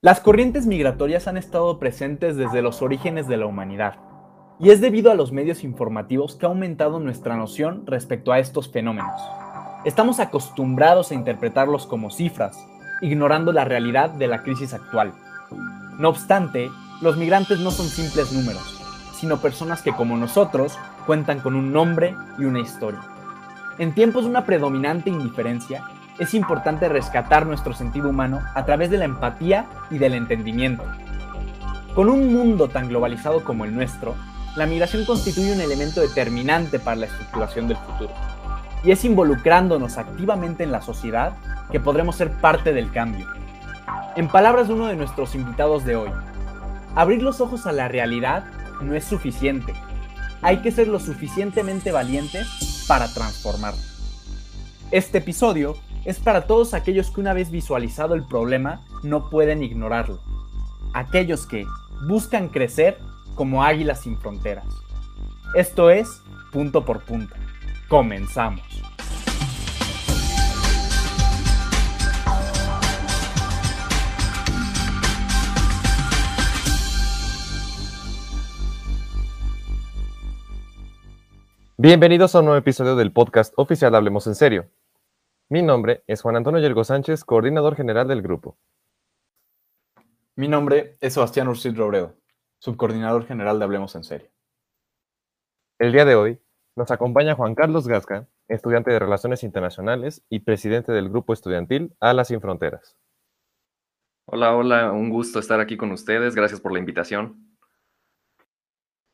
Las corrientes migratorias han estado presentes desde los orígenes de la humanidad, y es debido a los medios informativos que ha aumentado nuestra noción respecto a estos fenómenos. Estamos acostumbrados a interpretarlos como cifras, ignorando la realidad de la crisis actual. No obstante, los migrantes no son simples números, sino personas que como nosotros cuentan con un nombre y una historia. En tiempos de una predominante indiferencia, es importante rescatar nuestro sentido humano a través de la empatía y del entendimiento. Con un mundo tan globalizado como el nuestro, la migración constituye un elemento determinante para la estructuración del futuro. Y es involucrándonos activamente en la sociedad que podremos ser parte del cambio. En palabras de uno de nuestros invitados de hoy, abrir los ojos a la realidad no es suficiente. Hay que ser lo suficientemente valientes para transformarlo. Este episodio es para todos aquellos que una vez visualizado el problema no pueden ignorarlo. Aquellos que buscan crecer como águilas sin fronteras. Esto es punto por punto. Comenzamos. Bienvenidos a un nuevo episodio del podcast oficial Hablemos en Serio. Mi nombre es Juan Antonio Yergo Sánchez, coordinador general del grupo. Mi nombre es Sebastián Ursid Robredo, subcoordinador general de Hablemos en Serio. El día de hoy nos acompaña Juan Carlos Gasca, estudiante de Relaciones Internacionales y presidente del grupo estudiantil Alas Sin Fronteras. Hola, hola, un gusto estar aquí con ustedes, gracias por la invitación.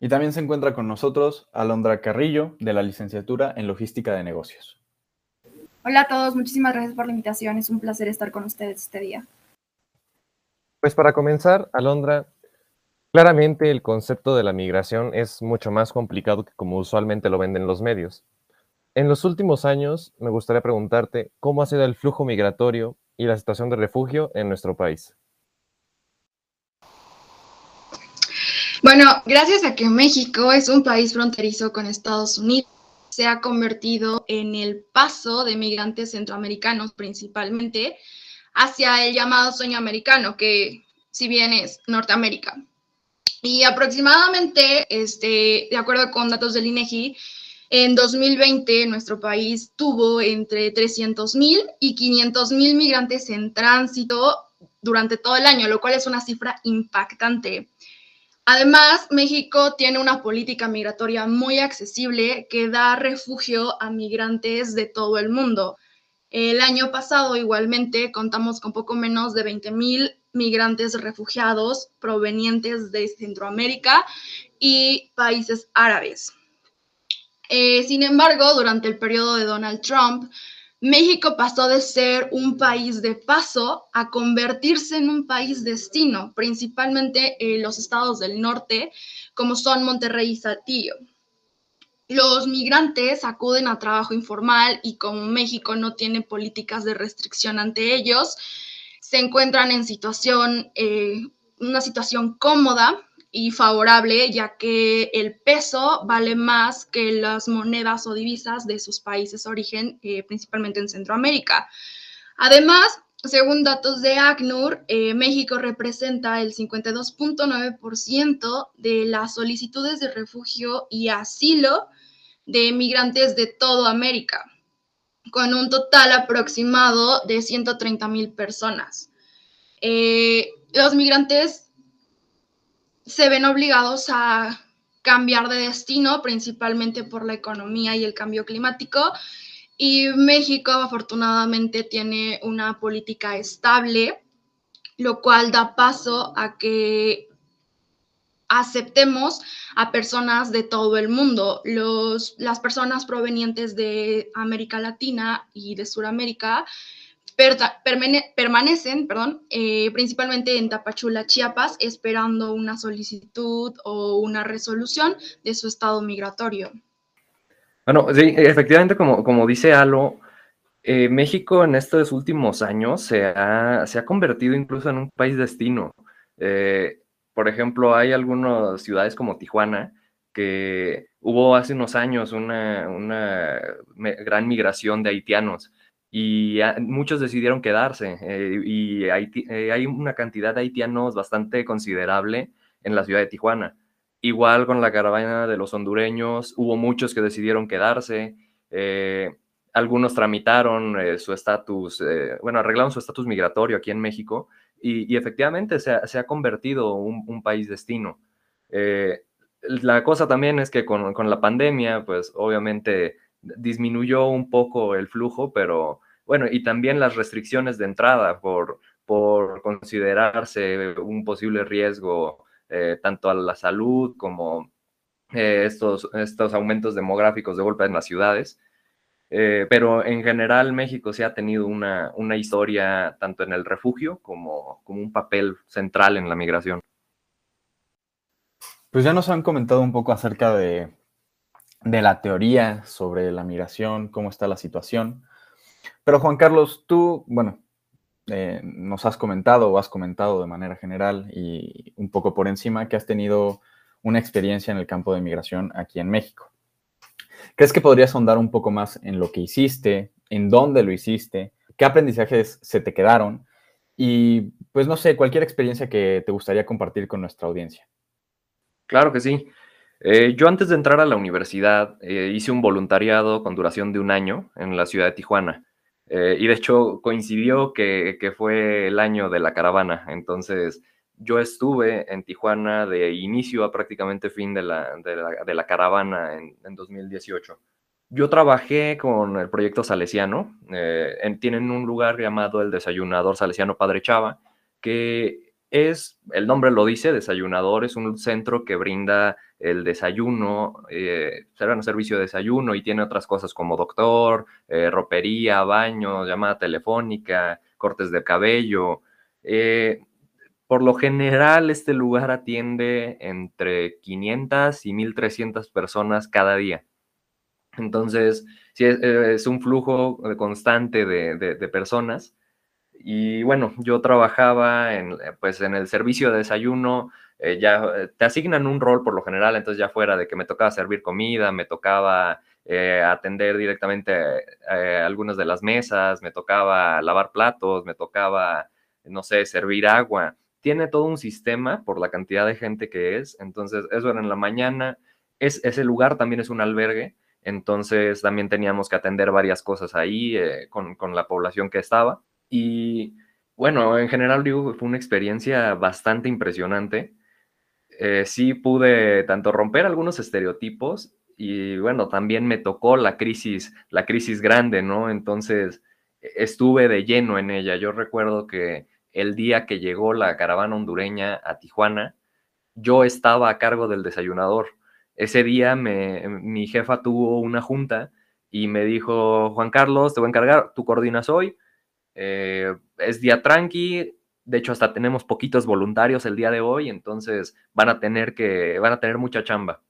Y también se encuentra con nosotros Alondra Carrillo, de la licenciatura en Logística de Negocios. Hola a todos, muchísimas gracias por la invitación. Es un placer estar con ustedes este día. Pues para comenzar, Alondra, claramente el concepto de la migración es mucho más complicado que como usualmente lo venden los medios. En los últimos años, me gustaría preguntarte cómo ha sido el flujo migratorio y la situación de refugio en nuestro país. Bueno, gracias a que México es un país fronterizo con Estados Unidos se ha convertido en el paso de migrantes centroamericanos principalmente hacia el llamado sueño americano, que si bien es Norteamérica. Y aproximadamente, este, de acuerdo con datos del INEGI, en 2020 nuestro país tuvo entre 300.000 y 500.000 migrantes en tránsito durante todo el año, lo cual es una cifra impactante. Además, México tiene una política migratoria muy accesible que da refugio a migrantes de todo el mundo. El año pasado, igualmente, contamos con poco menos de 20 mil migrantes refugiados provenientes de Centroamérica y países árabes. Eh, sin embargo, durante el periodo de Donald Trump, México pasó de ser un país de paso a convertirse en un país destino, principalmente en los estados del norte, como son Monterrey y Saltillo. Los migrantes acuden a trabajo informal y como México no tiene políticas de restricción ante ellos, se encuentran en situación, eh, una situación cómoda y favorable, ya que el peso vale más que las monedas o divisas de sus países de origen, eh, principalmente en Centroamérica. Además, según datos de ACNUR, eh, México representa el 52.9% de las solicitudes de refugio y asilo de migrantes de toda América, con un total aproximado de 130 mil personas. Eh, los migrantes se ven obligados a cambiar de destino, principalmente por la economía y el cambio climático. Y México afortunadamente tiene una política estable, lo cual da paso a que aceptemos a personas de todo el mundo. Los, las personas provenientes de América Latina y de Sudamérica permanecen, perdón, eh, principalmente en Tapachula, Chiapas, esperando una solicitud o una resolución de su estado migratorio. Bueno, sí, efectivamente, como, como dice Alo, eh, México en estos últimos años se ha, se ha, convertido incluso en un país destino. Eh, por ejemplo, hay algunas ciudades como Tijuana que hubo hace unos años una, una gran migración de haitianos y muchos decidieron quedarse eh, y eh, hay una cantidad de haitianos bastante considerable en la ciudad de Tijuana. Igual con la caravana de los hondureños, hubo muchos que decidieron quedarse, eh, algunos tramitaron su estatus, bueno, arreglaron su estatus migratorio aquí en México y, efectivamente se ha, convertido un, un país destino. la cosa también es que con, con la pandemia, pues obviamente disminuyó un poco el flujo, pero bueno, y también las restricciones de entrada por, por considerarse un posible riesgo eh, tanto a la salud como eh, estos, estos aumentos demográficos de golpe en las ciudades. Eh, pero en general México sí ha tenido una, una historia tanto en el refugio como, como un papel central en la migración. Pues ya nos han comentado un poco acerca de, de la teoría sobre la migración, cómo está la situación. Pero Juan Carlos, tú, bueno, eh, nos has comentado o has comentado de manera general y un poco por encima que has tenido una experiencia en el campo de migración aquí en México. ¿Crees que podrías ahondar un poco más en lo que hiciste, en dónde lo hiciste, qué aprendizajes se te quedaron y, pues no sé, cualquier experiencia que te gustaría compartir con nuestra audiencia? Claro que sí. Eh, yo antes de entrar a la universidad eh, hice un voluntariado con duración de un año en la ciudad de Tijuana. Eh, y de hecho coincidió que, fue el año de la caravana. Entonces yo estuve en Tijuana de inicio a prácticamente fin de la, de la, caravana en, 2018. Yo trabajé con el proyecto Salesiano. tienen un lugar llamado el Desayunador Salesiano Padre Chava, que es, el nombre lo dice, desayunador, es un centro que brinda el desayuno, eh, será un servicio de desayuno y tiene otras cosas como doctor, eh, ropería, baño, llamada telefónica, cortes de cabello. Eh, por lo general, este lugar atiende entre 500 y 1300 personas cada día. Entonces, sí, es, un flujo constante de personas y bueno, yo trabajaba en, eh, pues, en el servicio de desayuno, eh, ya eh, te asignan un rol por lo general, entonces ya fuera de que me tocaba servir comida, me tocaba atender directamente algunas de las mesas, me tocaba lavar platos, me tocaba, no sé, servir agua. Tiene todo un sistema por la cantidad de gente que es, entonces eso era en la mañana, es, ese lugar también es un albergue, entonces también teníamos que atender varias cosas ahí con, con la población que estaba. Y bueno, en general digo, fue una experiencia bastante impresionante. Eh, sí pude tanto romper algunos estereotipos y bueno, también me tocó la crisis, la crisis grande, ¿no? Entonces e, estuve de lleno en ella. Yo recuerdo que el día que llegó la caravana hondureña a Tijuana, yo estaba a cargo del desayunador. Ese día mi jefa tuvo una junta y me dijo, Juan Carlos, te voy a encargar, tú coordinas hoy, eh, es día tranqui, de hecho hasta tenemos poquitos voluntarios el día de hoy, entonces van a tener que, van a tener mucha chamba.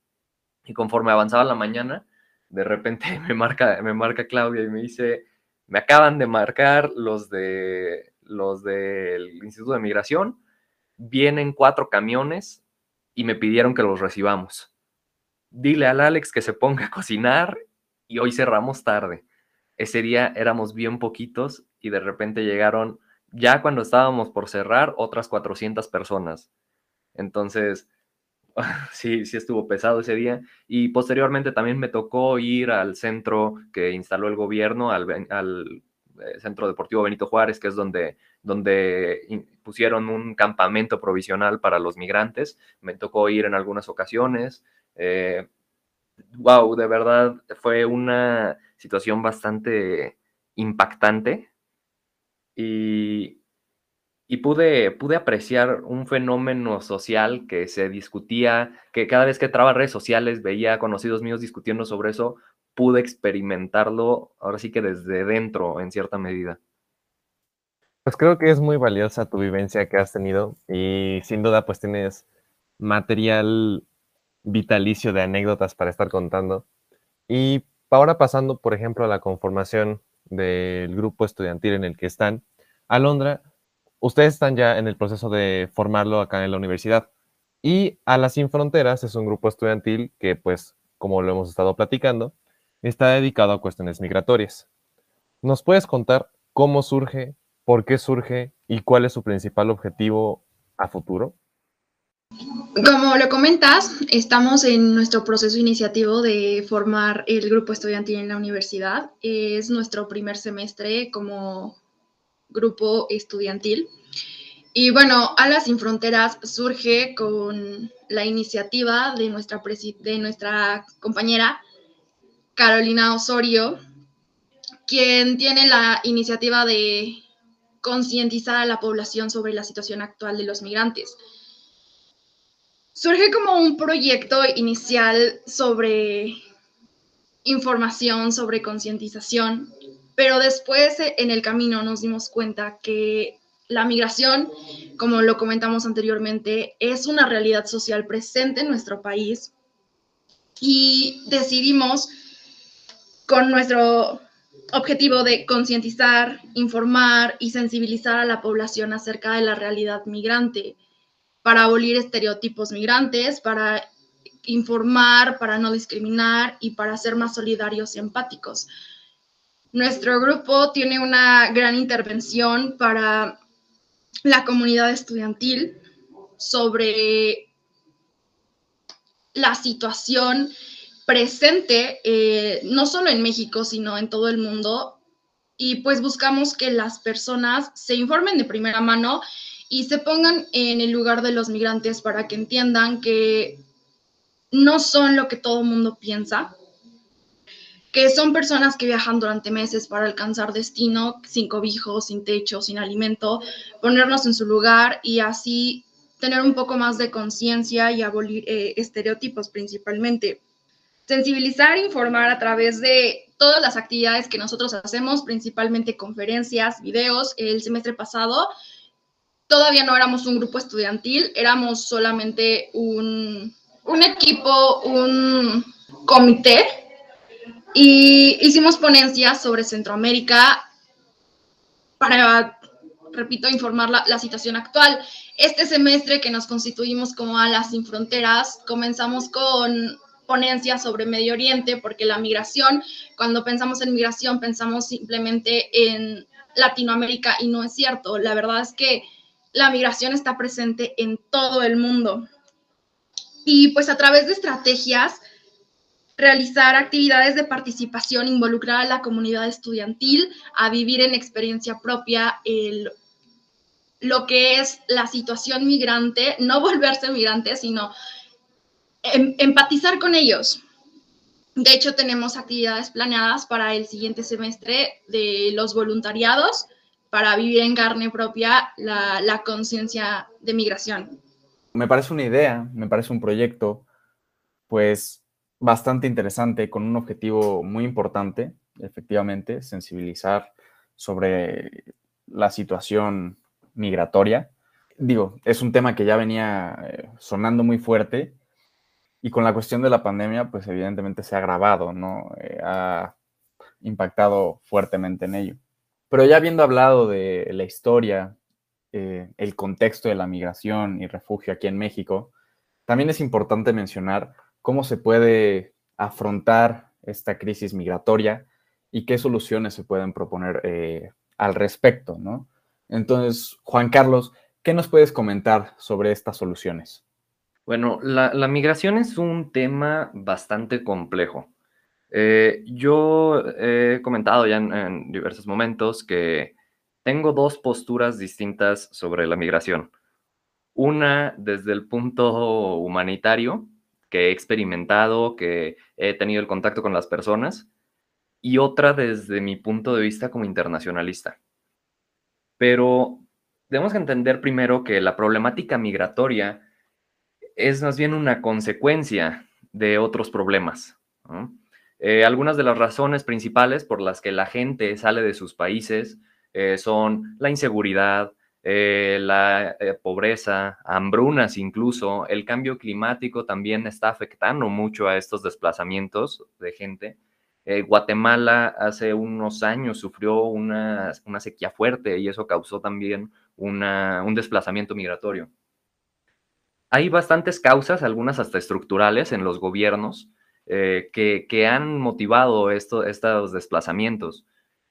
Y conforme avanzaba la mañana, de repente me marca, me marca Claudia y me dice, me acaban de marcar los de los del Instituto de Migración, vienen cuatro camiones y me pidieron que los recibamos. Dile al Alex que se ponga a cocinar y hoy cerramos tarde. Ese día éramos bien poquitos y de repente llegaron, ya cuando estábamos por cerrar, otras 400 personas. Entonces, sí, sí estuvo pesado ese día. Y posteriormente también me tocó ir al centro que instaló el gobierno, al, eh, Centro Deportivo Benito Juárez, que es donde, donde pusieron un campamento provisional para los migrantes. Me tocó ir en algunas ocasiones. wow, eh, de verdad fue una situación bastante impactante y, pude, pude apreciar un fenómeno social que se discutía, que cada vez que entraba redes sociales veía conocidos míos discutiendo sobre eso, pude experimentarlo ahora sí que desde dentro en cierta medida. Pues creo que es muy valiosa tu vivencia que has tenido y sin duda pues tienes material vitalicio de anécdotas para estar contando. Y ahora pasando, por ejemplo, a la conformación del grupo estudiantil en el que están. Alondra, ustedes están ya en el proceso de formarlo acá en la universidad. Y a las Sin Fronteras es un grupo estudiantil que, pues, como lo hemos estado platicando, está dedicado a cuestiones migratorias. ¿Nos puedes contar cómo surge, por qué surge y cuál es su principal objetivo a futuro? Como lo comentas, estamos en nuestro proceso iniciativo de formar el grupo estudiantil en la universidad. Es nuestro primer semestre como grupo estudiantil. Y bueno, Alas Sin Fronteras surge con la iniciativa de nuestra, de nuestra compañera Carolina Osorio, quien tiene la iniciativa de concientizar a la población sobre la situación actual de los migrantes. Surge como un proyecto inicial sobre información, sobre concientización, pero después en el camino nos dimos cuenta que la migración, como lo comentamos anteriormente, es una realidad social presente en nuestro país y decidimos con nuestro objetivo de concientizar, informar y sensibilizar a la población acerca de la realidad migrante, para abolir estereotipos migrantes, para informar, para no discriminar y para ser más solidarios y empáticos. Nuestro grupo tiene una gran intervención para la comunidad estudiantil sobre la situación presente, eh, no solo en México, sino en todo el mundo. Y pues buscamos que las personas se informen de primera mano y se pongan en el lugar de los migrantes para que entiendan que no son lo que todo el mundo piensa, que son personas que viajan durante meses para alcanzar destino sin cobijo, sin techo, sin alimento, ponernos en su lugar y así tener un poco más de conciencia y abolir eh, estereotipos principalmente. Sensibilizar informar a través de todas las actividades que nosotros hacemos, principalmente conferencias, videos. El semestre pasado todavía no éramos un grupo estudiantil, éramos solamente un, un equipo, un comité y hicimos ponencias sobre Centroamérica para, repito, informar la, la, situación actual. Este semestre que nos constituimos como Alas Sin Fronteras, comenzamos con ponencias sobre Medio Oriente, porque la migración, cuando pensamos en migración, pensamos simplemente en Latinoamérica y no es cierto. La verdad es que la migración está presente en todo el mundo. Y pues a través de estrategias, realizar actividades de participación, involucrar a la comunidad estudiantil a vivir en experiencia propia el, lo que es la situación migrante, no volverse migrante, sino em, empatizar con ellos. De hecho, tenemos actividades planeadas para el siguiente semestre de los voluntariados para vivir en carne propia la, conciencia de migración. Me parece una idea, me parece un proyecto, pues bastante interesante, con un objetivo muy importante, efectivamente, sensibilizar sobre la situación migratoria. Digo, es un tema que ya venía eh, sonando muy fuerte y con la cuestión de la pandemia, pues evidentemente se ha agravado, ¿no? Eh, ha impactado fuertemente en ello. Pero ya habiendo hablado de la historia, eh, el contexto de la migración y refugio aquí en México, también es importante mencionar cómo se puede afrontar esta crisis migratoria y qué soluciones se pueden proponer eh, al respecto, ¿no? Entonces, Juan Carlos, ¿qué nos puedes comentar sobre estas soluciones? Bueno, la, migración es un tema bastante complejo. Eh, yo he comentado ya en diversos momentos que tengo dos posturas distintas sobre la migración. Una desde el punto humanitario, que he experimentado, que he tenido el contacto con las personas, y otra desde mi punto de vista como internacionalista. Pero tenemos que entender primero que la problemática migratoria es más bien una consecuencia de otros problemas. Eh, algunas de las razones principales por las que la gente sale de sus países eh, son la inseguridad, eh, la pobreza, hambrunas incluso, el cambio climático también está afectando mucho a estos desplazamientos de gente. Guatemala hace unos años sufrió una, sequía fuerte y eso causó también un desplazamiento migratorio. Hay bastantes causas, algunas hasta estructurales en los gobiernos, que, han motivado estos desplazamientos.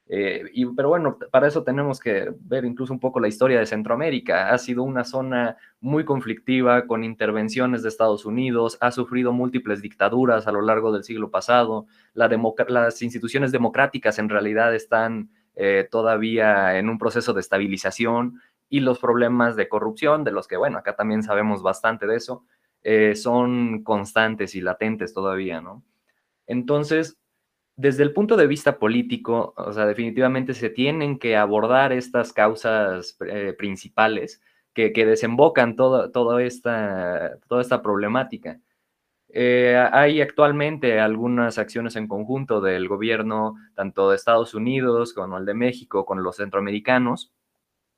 Eh, y, pero bueno, para eso tenemos que ver incluso un poco la historia de Centroamérica. Ha sido una zona muy conflictiva con intervenciones de Estados Unidos, ha sufrido múltiples dictaduras a lo largo del siglo pasado, las instituciones democráticas en realidad están eh, todavía en un proceso de estabilización y los problemas de corrupción, de los que, bueno, acá también sabemos bastante de eso, eh, son constantes y latentes todavía, ¿no? Entonces, desde el punto de vista político, o sea, definitivamente se tienen que abordar estas causas eh, principales que, desembocan toda, esta, toda esta problemática. Eh, hay actualmente algunas acciones en conjunto del gobierno, tanto de Estados Unidos como el de México, con los centroamericanos,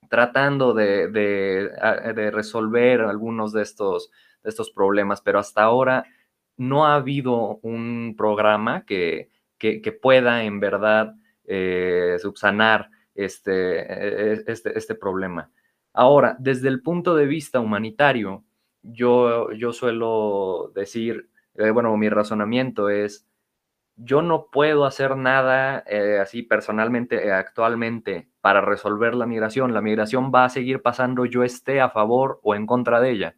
tratando de, de, resolver algunos de estos, estos problemas, pero hasta ahora no ha habido un programa que, que, pueda en verdad eh, subsanar este, e, este, este, problema. Ahora, desde el punto de vista humanitario, yo, yo suelo decir, eh, bueno, mi razonamiento es, yo no puedo hacer nada eh, así personalmente, actualmente, para resolver la migración. La migración va a seguir pasando, yo esté a favor o en contra de ella.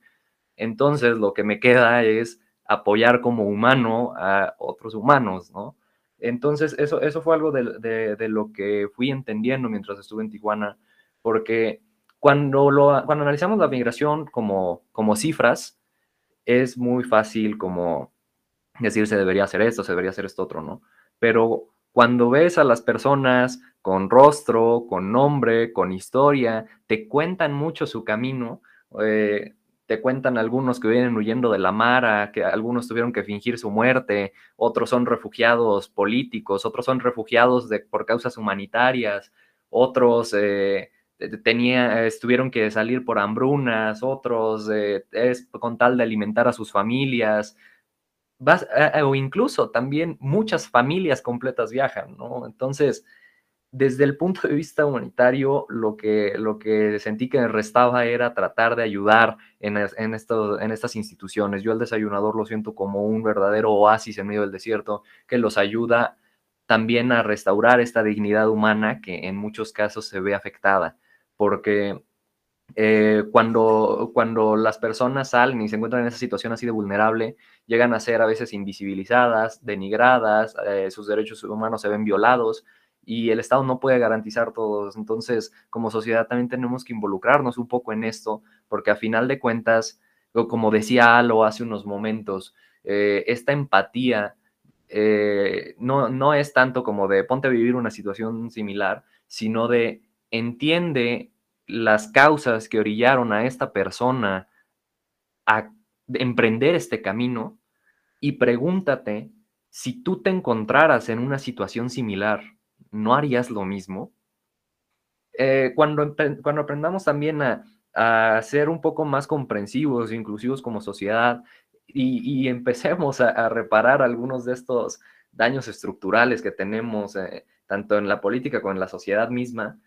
Entonces, lo que me queda es apoyar como humano a otros humanos, ¿no? Entonces, eso, eso fue algo de, lo que fui entendiendo mientras estuve en Tijuana, porque cuando, lo, cuando analizamos la migración como, como cifras, es muy fácil como decir se debería hacer esto, se debería hacer esto otro, ¿no? Pero cuando ves a las personas con rostro, con nombre, con historia, te cuentan mucho su camino, eh, te cuentan algunos que vienen huyendo de la Mara, que algunos tuvieron que fingir su muerte, otros son refugiados políticos, otros son refugiados por causas humanitarias, otros eh, tenía, tuvieron que salir por hambrunas, otros eh, es con tal de alimentar a sus familias. Eh, o incluso también muchas familias completas viajan, ¿no? Entonces, desde el punto de vista humanitario, lo que, lo que sentí que me restaba era tratar de ayudar en, en, en estas instituciones. Yo al desayunador lo siento como un verdadero oasis en medio del desierto que los ayuda también a restaurar esta dignidad humana que en muchos casos se ve afectada, porque eh, cuando, cuando las personas salen y se encuentran en esa situación así de vulnerable, llegan a ser a veces invisibilizadas, denigradas, eh, sus derechos humanos se ven violados y el Estado no puede garantizar todos. Entonces, como sociedad también tenemos que involucrarnos un poco en esto, porque a final de cuentas, como decía Alo hace unos momentos, eh, esta empatía eh, no, no es tanto como de ponte a vivir una situación similar, sino de entiende las causas que orillaron a esta persona a emprender este camino y pregúntate si tú te encontraras en una situación similar, ¿no harías lo mismo? Eh, cuando, cuando aprendamos también a, ser un poco más comprensivos, inclusivos como sociedad, y, empecemos a, reparar algunos de estos daños estructurales que tenemos, eh, tanto en la política como en la sociedad misma,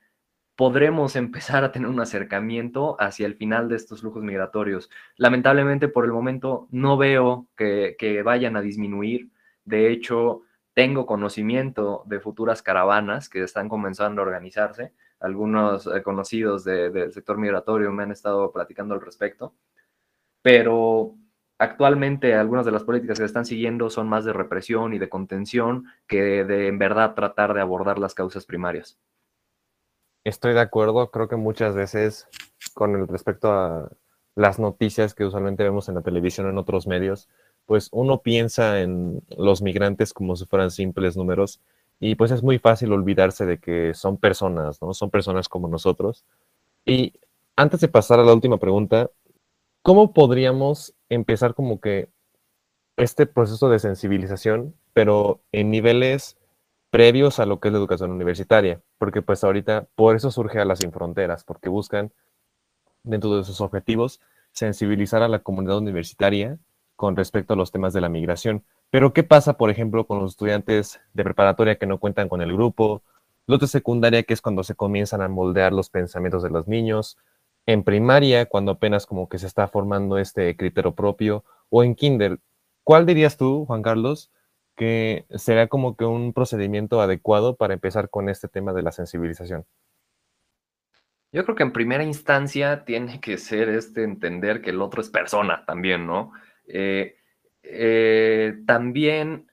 podremos empezar a tener un acercamiento hacia el final de estos flujos migratorios. Lamentablemente, por el momento, no veo que, que vayan a disminuir. De hecho, tengo conocimiento de futuras caravanas que están comenzando a organizarse. Algunos eh, conocidos del sector migratorio me han estado platicando al respecto, pero actualmente algunas de las políticas que están siguiendo son más de represión y de contención que de en verdad tratar de abordar las causas primarias. Estoy de acuerdo, creo que muchas veces con el respecto a las noticias que usualmente vemos en la televisión en otros medios, pues uno piensa en los migrantes como si fueran simples números y pues es muy fácil olvidarse de que son personas, ¿no? Son personas como nosotros. Y antes de pasar a la última pregunta, ¿cómo podríamos empezar como que este proceso de sensibilización, pero en niveles previos a lo que es la educación universitaria? Porque pues ahorita por eso surge a las sin fronteras, porque buscan dentro de sus objetivos sensibilizar a la comunidad universitaria con respecto a los temas de la migración. Pero, ¿qué pasa, por ejemplo, con los estudiantes de preparatoria que no cuentan con el grupo? Los de secundaria, que es cuando se comienzan a moldear los pensamientos de los niños. En primaria, cuando apenas como que se está formando este criterio propio. O en kinder. ¿Cuál dirías tú, Juan Carlos, que sería como que un procedimiento adecuado para empezar con este tema de la sensibilización? Yo creo que en primera instancia tiene que ser este entender que el otro es persona también, ¿no? Eh, eh, también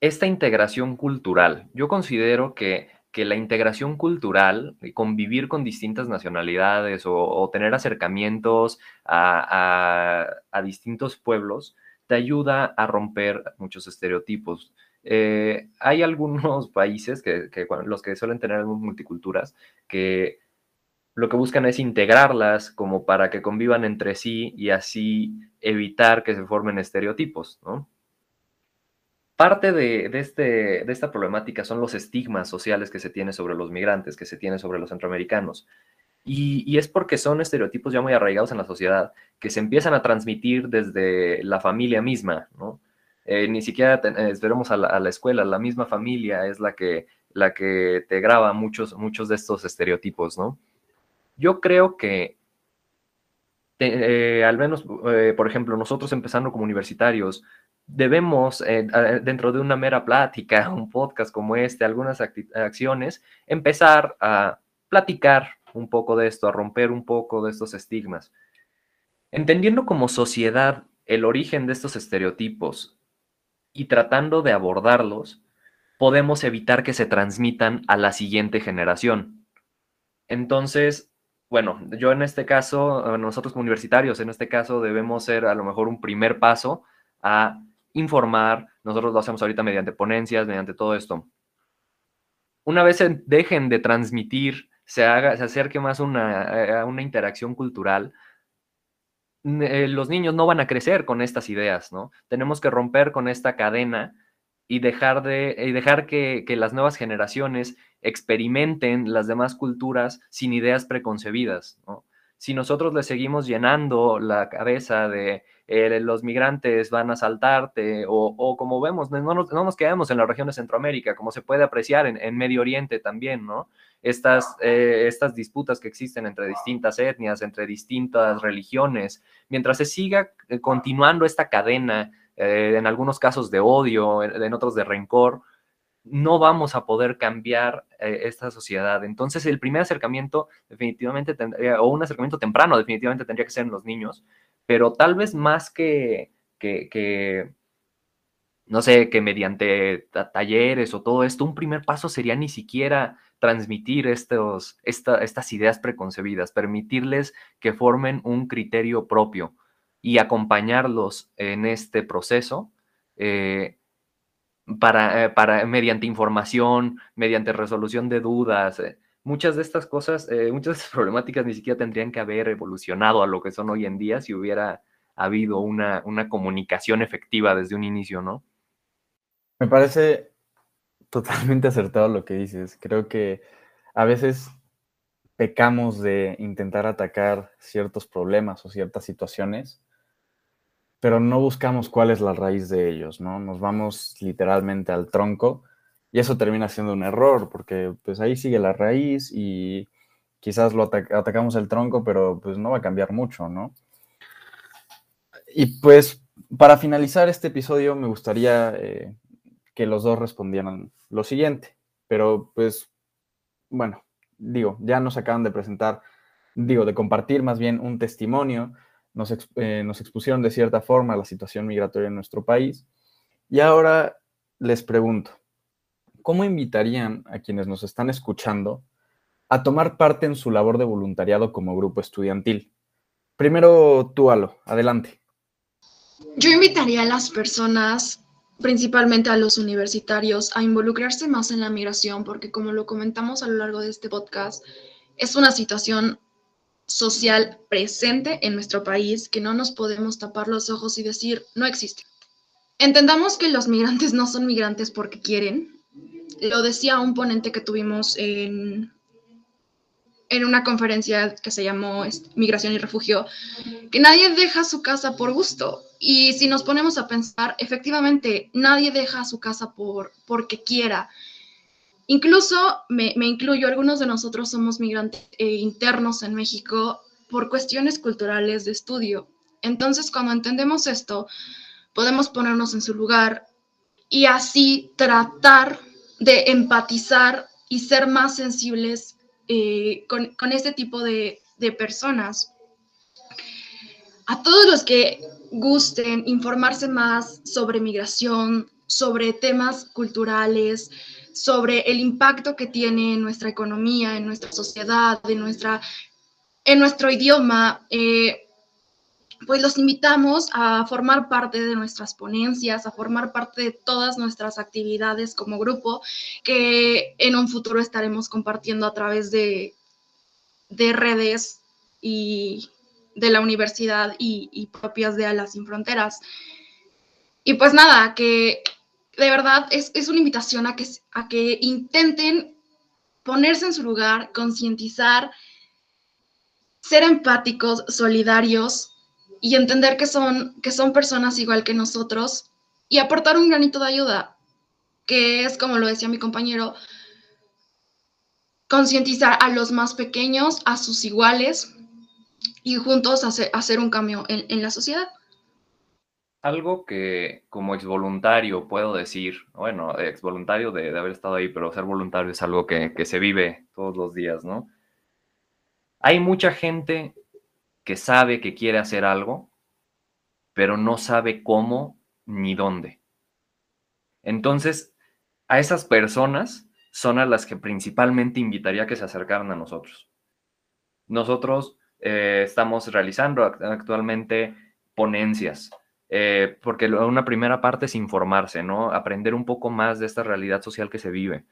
esta integración cultural. Yo considero que, la integración cultural, convivir con distintas nacionalidades o, tener acercamientos a, distintos pueblos, te ayuda a romper muchos estereotipos. Eh, hay algunos países, que, los que suelen tener multiculturas, que lo que buscan es integrarlas como para que convivan entre sí y así evitar que se formen estereotipos, ¿no? Parte de, este, de esta problemática son los estigmas sociales que se tiene sobre los migrantes, que se tiene sobre los centroamericanos. Y, es porque son estereotipos ya muy arraigados en la sociedad, que se empiezan a transmitir desde la familia misma, ¿no? Eh, ni siquiera esperemos a la, escuela, la misma familia es la que, la que te graba muchos, muchos de estos estereotipos, ¿no? Yo creo que, eh, al menos, eh, por ejemplo, nosotros empezando como universitarios, debemos, eh, dentro de una mera plática, un podcast como este, algunas acciones, empezar a platicar un poco de esto, a romper un poco de estos estigmas. Entendiendo como sociedad el origen de estos estereotipos y tratando de abordarlos, podemos evitar que se transmitan a la siguiente generación. Entonces, bueno, yo en este caso, eh, nosotros como universitarios, en este caso debemos ser a lo mejor un primer paso a informar. Nosotros lo hacemos ahorita mediante ponencias, mediante todo esto. Una vez dejen de transmitir, se, haga, se acerque más una, a una interacción cultural, eh, los niños no van a crecer con estas ideas, ¿no? Tenemos que romper con esta cadena y dejar, de, y dejar que, que, las nuevas generaciones experimenten las demás culturas sin ideas preconcebidas. Si nosotros le seguimos llenando la cabeza de eh, los migrantes van a saltarte o, como vemos, no nos, no nos, quedamos en la región de Centroamérica, como se puede apreciar en, en Medio Oriente también, ¿no? Estas, eh, estas disputas que existen entre distintas etnias, entre distintas religiones, mientras se siga eh, continuando esta cadena eh, en algunos casos de odio, en, otros de rencor, no vamos a poder cambiar eh, esta sociedad. Entonces, el primer acercamiento definitivamente tendría, o un acercamiento temprano definitivamente tendría que ser en los niños, pero tal vez más que, que, no sé, que mediante talleres o todo esto, un primer paso sería ni siquiera transmitir estos, estas ideas preconcebidas, permitirles que formen un criterio propio y acompañarlos en este proceso eh, para, eh, para, mediante información, mediante resolución de dudas. Eh, muchas de estas cosas, muchas de estas problemáticas ni siquiera tendrían que haber evolucionado a lo que son hoy en día si hubiera habido una, una comunicación efectiva desde un inicio, ¿no? Me parece totalmente acertado lo que dices. Creo que a veces pecamos de intentar atacar ciertos problemas o ciertas situaciones pero no buscamos cuál es la raíz de ellos, ¿no? Nos vamos literalmente al tronco y eso termina siendo un error porque pues ahí sigue la raíz y quizás lo atacamos el tronco, pero pues no va a cambiar mucho, ¿no? Y pues para finalizar este episodio me gustaría eh, que los dos respondieran lo siguiente, pero pues bueno, digo, ya nos acaban de presentar, digo, de compartir más bien un testimonio eh, nos, expusieron de cierta forma la situación migratoria en nuestro país. Y ahora les pregunto, ¿cómo invitarían a quienes nos están escuchando a tomar parte en su labor de voluntariado como grupo estudiantil? Primero tú, Alo, adelante. Yo invitaría a las personas, principalmente a los universitarios, a involucrarse más en la migración, porque como lo comentamos a lo largo de este podcast, es una situación social presente en nuestro país que no nos podemos tapar los ojos y decir no existe. Entendamos que los migrantes no son migrantes porque quieren. Lo decía un ponente que tuvimos en, en una conferencia que se llamó Migración y Refugio, que nadie deja su casa por gusto. Y si nos ponemos a pensar, efectivamente, nadie deja su casa por, porque quiera. Incluso me, incluyo, algunos de nosotros somos migrantes eh, internos en México por cuestiones culturales de estudio. Entonces, cuando entendemos esto, podemos ponernos en su lugar y así tratar de empatizar y ser más sensibles eh, con, este tipo de, de personas. A todos los que gusten informarse más sobre migración, sobre temas culturales, sobre el impacto que tiene en nuestra economía, en nuestra sociedad, en, nuestra, en nuestro idioma, eh, pues los invitamos a formar parte de nuestras ponencias, a formar parte de todas nuestras actividades como grupo, que en un futuro estaremos compartiendo a través de, de redes y de la universidad y, propias de Alas Sin Fronteras. Y pues nada, que de verdad es, una invitación a que, a que intenten ponerse en su lugar, concientizar, ser empáticos, solidarios y entender que son, que son personas igual que nosotros y aportar un granito de ayuda, que es, como lo decía mi compañero, concientizar a los más pequeños, a sus iguales y juntos hacer, hacer un cambio en, en la sociedad. Algo que como exvoluntario puedo decir, bueno, exvoluntario de, de haber estado ahí, pero ser voluntario es algo que, se vive todos los días, ¿no? Hay mucha gente que sabe que quiere hacer algo, pero no sabe cómo ni dónde. Entonces, a esas personas son a las que principalmente invitaría que se acercaran a nosotros. Nosotros eh, estamos realizando actualmente ponencias, eh, porque una primera parte es informarse, ¿no? Aprender un poco más de esta realidad social que se vive.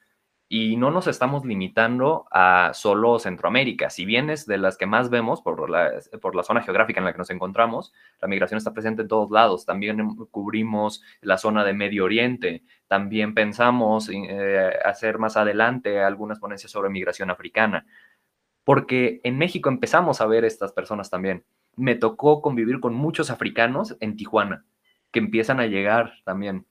Y no nos estamos limitando a solo Centroamérica. Si bien es de las que más vemos por la, por la zona geográfica en la que nos encontramos, la migración está presente en todos lados. También cubrimos la zona de Medio Oriente. También pensamos eh, hacer más adelante algunas ponencias sobre migración africana. Porque en México empezamos a ver estas personas también. Me tocó convivir con muchos africanos en Tijuana, que empiezan a llegar también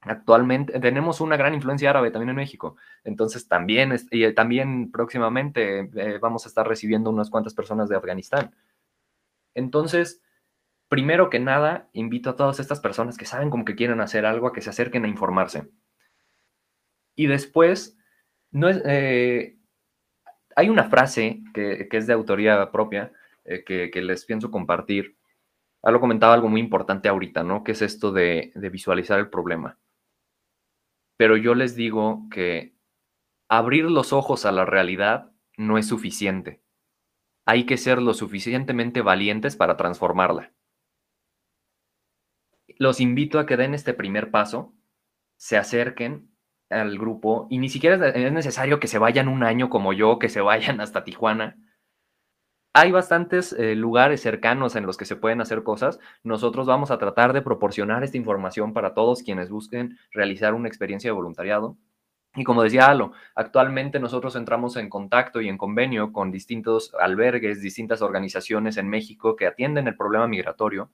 Actualmente tenemos una gran influencia árabe también en México, entonces también, y también próximamente eh, vamos a estar recibiendo unas cuantas personas de Afganistán. Entonces, primero que nada, invito a todas estas personas que saben como que quieren hacer algo a que se acerquen a informarse. Y después, no es, eh, hay una frase que, es de autoría propia eh, que, les pienso compartir. Algo comentaba algo muy importante ahorita, ¿no? Que es esto de visualizar el problema pero yo les digo que abrir los ojos a la realidad no es suficiente. Hay que ser lo suficientemente valientes para transformarla. Los invito a que den este primer paso, se acerquen al grupo y ni siquiera es necesario que se vayan un año como yo, que se vayan hasta Tijuana hay bastantes eh, lugares cercanos en los que se pueden hacer cosas. Nosotros vamos a tratar de proporcionar esta información para todos quienes busquen realizar una experiencia de voluntariado. Y como decía Alo, actualmente nosotros entramos en contacto y en convenio con distintos albergues, distintas organizaciones en México que atienden el problema migratorio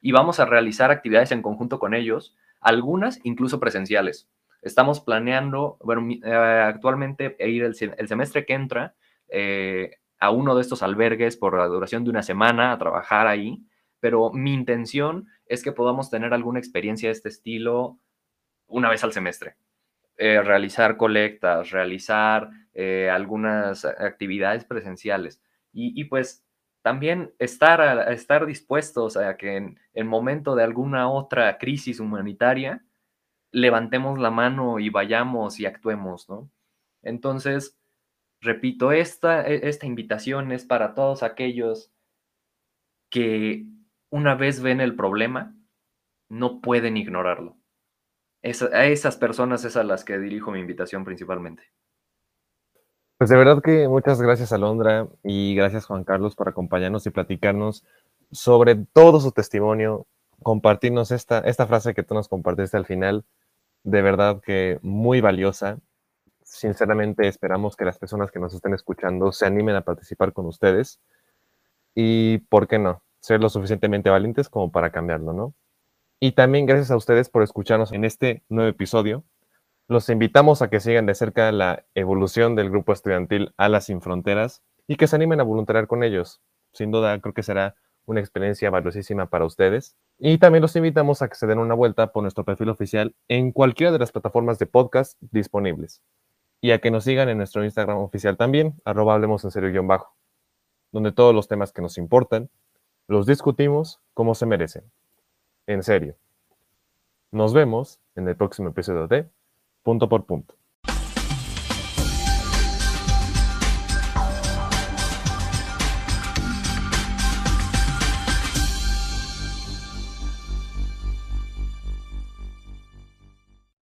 y vamos a realizar actividades en conjunto con ellos, algunas incluso presenciales. Estamos planeando, bueno, eh, actualmente ir el, semestre que entra, eh, a uno de estos albergues por la duración de una semana a trabajar ahí, pero mi intención es que podamos tener alguna experiencia de este estilo una vez al semestre. Eh, realizar colectas, realizar eh, algunas actividades presenciales y, pues también estar, estar dispuestos a que en el momento de alguna otra crisis humanitaria levantemos la mano y vayamos y actuemos, ¿no? Entonces, Repito, esta, e, esta invitación es para todos aquellos que una vez ven el problema, no pueden ignorarlo. a esas personas es a las que dirijo mi invitación principalmente. Pues de verdad que muchas gracias Alondra y gracias Juan Carlos por acompañarnos y platicarnos sobre todo su testimonio, compartirnos esta, esta frase que tú nos compartiste al final, de verdad que muy valiosa sinceramente esperamos que las personas que nos estén escuchando se animen a participar con ustedes y, ¿por qué no?, ser lo suficientemente valientes como para cambiarlo, ¿no? Y también gracias a ustedes por escucharnos en este nuevo episodio. Los invitamos a que sigan de cerca la evolución del grupo estudiantil Alas Sin Fronteras y que se animen a voluntariar con ellos. Sin duda, creo que será una experiencia valiosísima para ustedes. Y también los invitamos a que se den una vuelta por nuestro perfil oficial en cualquiera de las plataformas de podcast disponibles. Y a que nos sigan en nuestro Instagram oficial también, arroba hablemos en serio guion bajo, donde todos los temas que nos importan los discutimos como se merecen. En serio. Nos vemos en el próximo episodio de Punto por Punto.